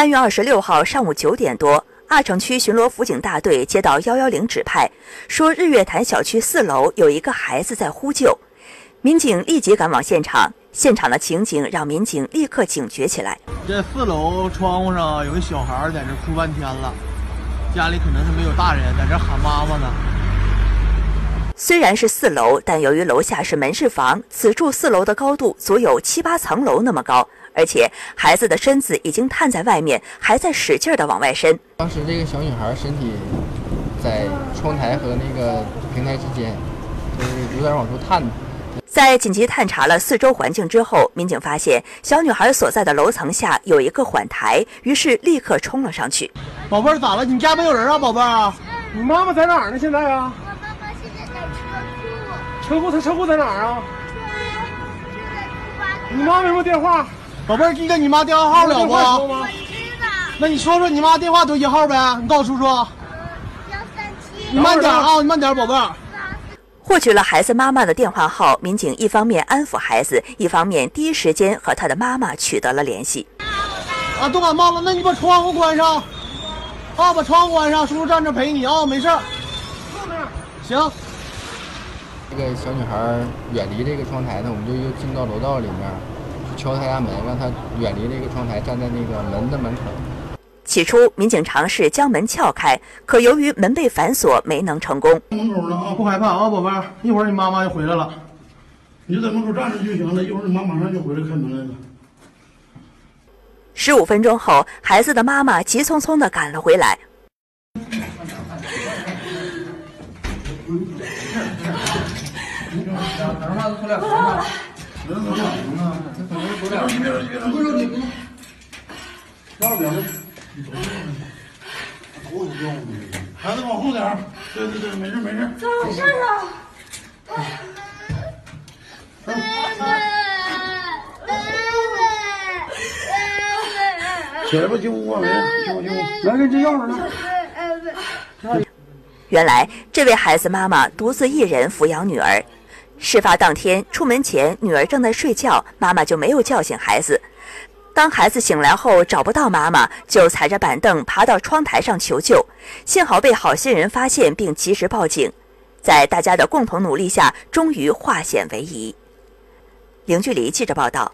三月二十六号上午九点多，二城区巡逻辅警大队接到幺幺零指派，说日月潭小区四楼有一个孩子在呼救，民警立即赶往现场。现场的情景让民警立刻警觉起来。这四楼窗户上有个小孩在这哭半天了，家里可能是没有大人，在这喊妈妈呢。虽然是四楼，但由于楼下是门市房，此处四楼的高度足有七八层楼那么高，而且孩子的身子已经探在外面，还在使劲的往外伸。当时这个小女孩身体在窗台和那个平台之间，就是有点往出探。在紧急探查了四周环境之后，民警发现小女孩所在的楼层下有一个缓台，于是立刻冲了上去。宝贝儿咋了？你家没有人啊，宝贝儿？你妈妈在哪儿呢？现在啊？我妈妈现在在车库，车库？她车库在哪儿啊？你妈没有电话？宝贝儿，记得你妈电话号了不？我知道。那你说说你妈电话多一号呗？你告诉叔叔。幺三七。你慢点啊，你慢点，宝贝儿。获取了孩子妈妈的电话号，民警一方面安抚孩子，一方面第一时间和他的妈妈取得了联系。啊，都感冒了，那你把窗户关上。啊，把窗户关上，叔叔站着陪你啊，没事儿。行。这个小女孩远离这个窗台呢，我们就又进到楼道里面，敲他家门，让他远离这个窗台，站在那个门的门口。起初，民警尝试将门撬开，可由于门被反锁，没能成功。门口呢啊，不害怕啊，宝贝儿，一会儿你妈妈就回来了，你就在门口站着就行了，一会儿你妈马上就回来开门来了。十五分钟后，孩子的妈妈急匆匆地赶了回来。孩子往后点对对对，没事没事。咋回事啊？起来吧，进屋吧，来，进屋进屋，来，给你接钥匙呢。原来，这位孩子妈妈独自一人抚养女儿。事发当天，出门前女儿正在睡觉，妈妈就没有叫醒孩子。当孩子醒来后找不到妈妈，就踩着板凳爬到窗台上求救，幸好被好心人发现并及时报警。在大家的共同努力下，终于化险为夷。零距离记者报道。